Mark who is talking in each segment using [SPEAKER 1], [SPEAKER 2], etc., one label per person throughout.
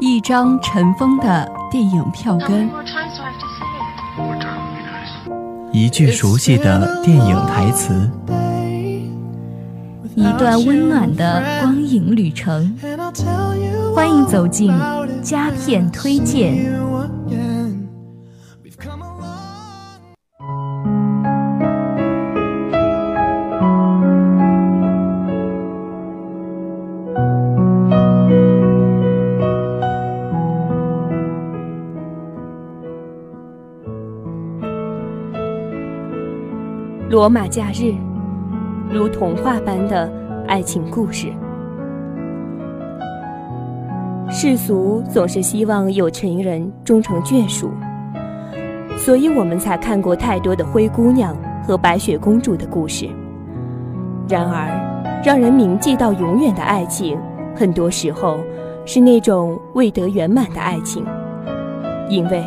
[SPEAKER 1] 一张尘封的电影票根。
[SPEAKER 2] 一句熟悉的电影台词。
[SPEAKER 1] 一段温暖的光影旅程。欢迎走进佳片推荐。
[SPEAKER 3] 罗马假日，如童话般的爱情故事。世俗总是希望有情人终成眷属，所以我们才看过太多的灰姑娘和白雪公主的故事。然而，让人铭记到永远的爱情，很多时候是那种未得圆满的爱情，因为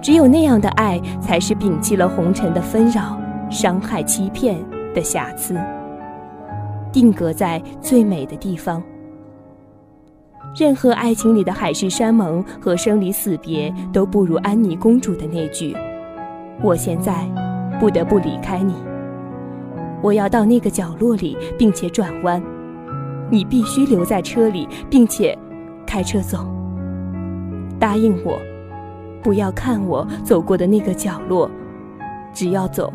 [SPEAKER 3] 只有那样的爱，才是摒弃了红尘的纷扰。伤害、欺骗的瑕疵，定格在最美的地方。任何爱情里的海誓山盟和生离死别，都不如安妮公主的那句：“我现在不得不离开你，我要到那个角落里，并且转弯。你必须留在车里，并且开车走。答应我，不要看我走过的那个角落，只要走。”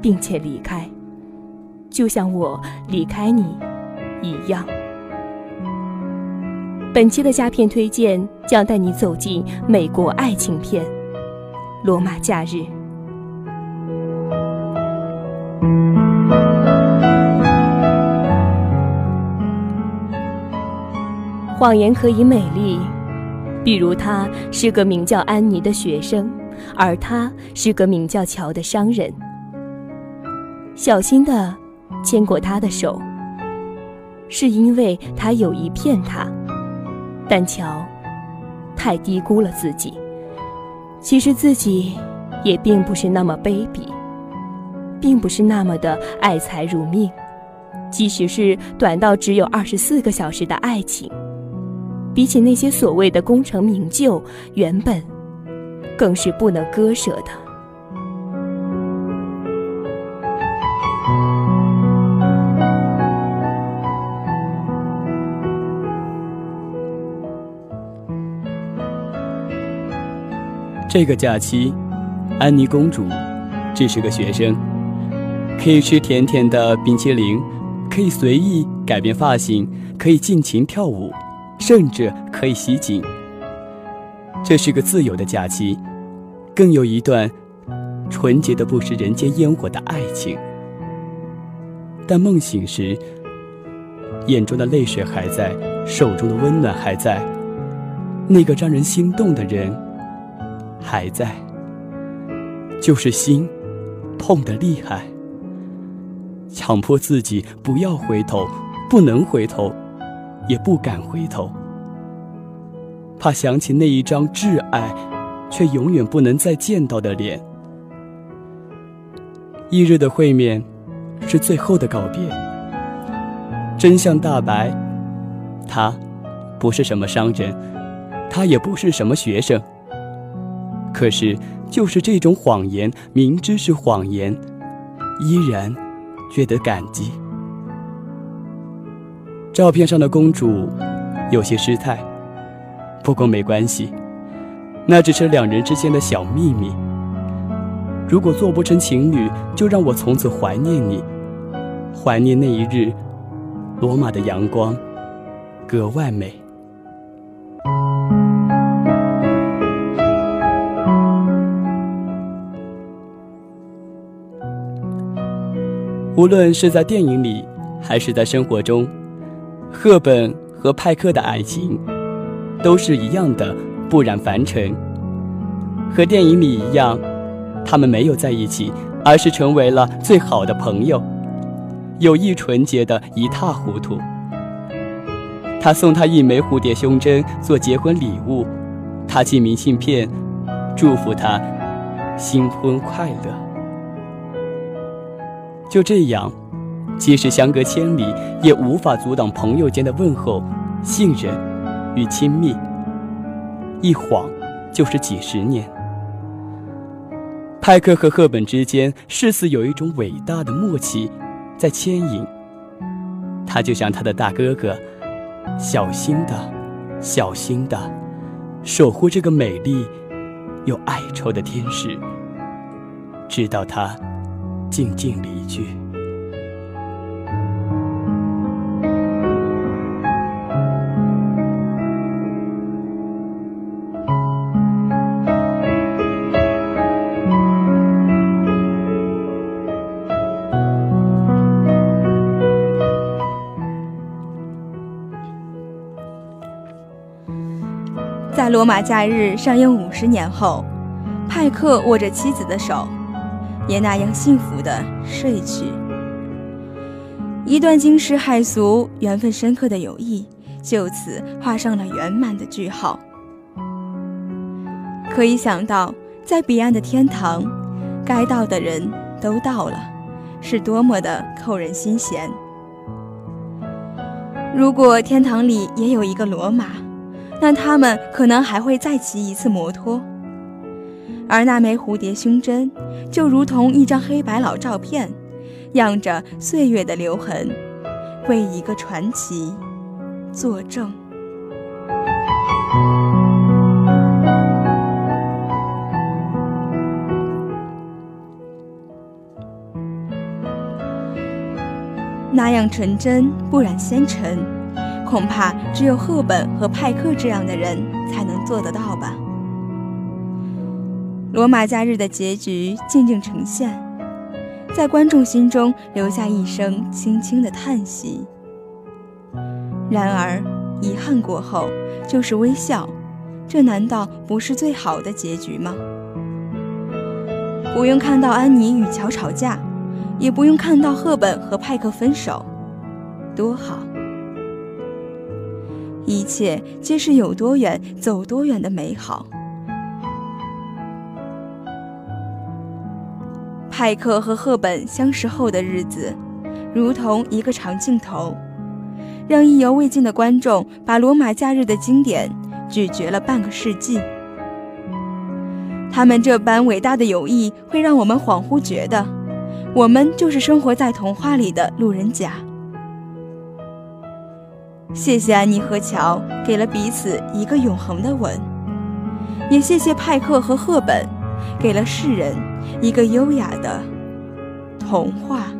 [SPEAKER 3] 并且离开，就像我离开你一样。本期的佳片推荐将带你走进美国爱情片《罗马假日》。谎言可以美丽，比如他是个名叫安妮的学生，而他是个名叫乔的商人。小心地牵过他的手，是因为他有意骗他，但乔太低估了自己。其实自己也并不是那么卑鄙，并不是那么的爱财如命。即使是短到只有二十四个小时的爱情，比起那些所谓的功成名就，原本更是不能割舍的。
[SPEAKER 4] 这个假期，安妮公主只是个学生，可以吃甜甜的冰淇淋，可以随意改变发型，可以尽情跳舞，甚至可以袭警。这是个自由的假期，更有一段纯洁的不食人间烟火的爱情。但梦醒时，眼中的泪水还在，手中的温暖还在，那个让人心动的人。还在，就是心痛得厉害，强迫自己不要回头，不能回头，也不敢回头，怕想起那一张挚爱却永远不能再见到的脸。翌日的会面是最后的告别，真相大白，他不是什么商人，他也不是什么学生。可是，就是这种谎言，明知是谎言，依然觉得感激。照片上的公主有些失态，不过没关系，那只是两人之间的小秘密。如果做不成情侣，就让我从此怀念你，怀念那一日，罗马的阳光格外美。无论是在电影里，还是在生活中，赫本和派克的爱情都是一样的不染凡尘。和电影里一样，他们没有在一起，而是成为了最好的朋友，友谊纯洁的一塌糊涂。他送她一枚蝴蝶胸针做结婚礼物，他寄明信片，祝福她新婚快乐。就这样，即使相隔千里，也无法阻挡朋友间的问候，信任与亲密，一晃就是几十年。派克和赫本之间，似似有一种伟大的默契在牵引。他就像他的大哥哥，小心的、小心的守护这个美丽又哀愁的天使，直到他静静离去。
[SPEAKER 5] 在《罗马假日》上映五十年后，派克握着妻子的手，也那样幸福地睡去。一段惊世骇俗、缘分深刻的友谊，就此画上了圆满的句号。可以想到，在彼岸的天堂，该到的人都到了，是多么的扣人心弦。如果天堂里也有一个罗马，那他们可能还会再骑一次摩托，而那枚蝴蝶胸针就如同一张黑白老照片，漾着岁月的留痕，为一个传奇作证。那样纯真不染纤尘。恐怕只有赫本和派克这样的人才能做得到吧。罗马假日的结局静静呈现，在观众心中留下一声轻轻的叹息。然而，遗憾过后就是微笑，这难道不是最好的结局吗？不用看到安妮与乔吵架，也不用看到赫本和派克分手，多好。一切皆是有多远走多远的美好。派克和赫本相识后的日子，如同一个长镜头，让意犹未尽的观众把《罗马假日》的经典咀嚼了半个世纪。他们这般伟大的友谊，会让我们恍惚觉得，我们就是生活在童话里的路人甲。谢谢安妮和乔给了彼此一个永恒的吻，也谢谢派克和赫本，给了世人一个优雅的童话。